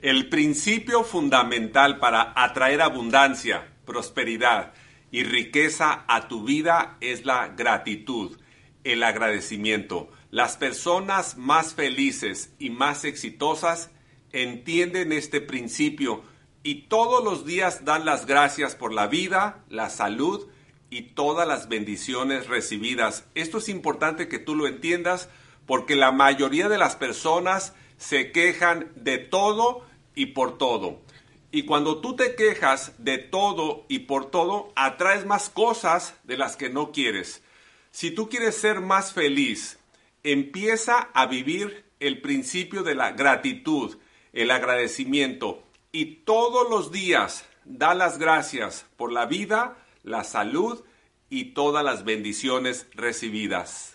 El principio fundamental para atraer abundancia, prosperidad y riqueza a tu vida es la gratitud, el agradecimiento. Las personas más felices y más exitosas entienden este principio y todos los días dan las gracias por la vida, la salud y todas las bendiciones recibidas. Esto es importante que tú lo entiendas porque la mayoría de las personas se quejan de todo y por todo. Y cuando tú te quejas de todo y por todo, atraes más cosas de las que no quieres. Si tú quieres ser más feliz, empieza a vivir el principio de la gratitud, el agradecimiento y todos los días da las gracias por la vida, la salud y todas las bendiciones recibidas.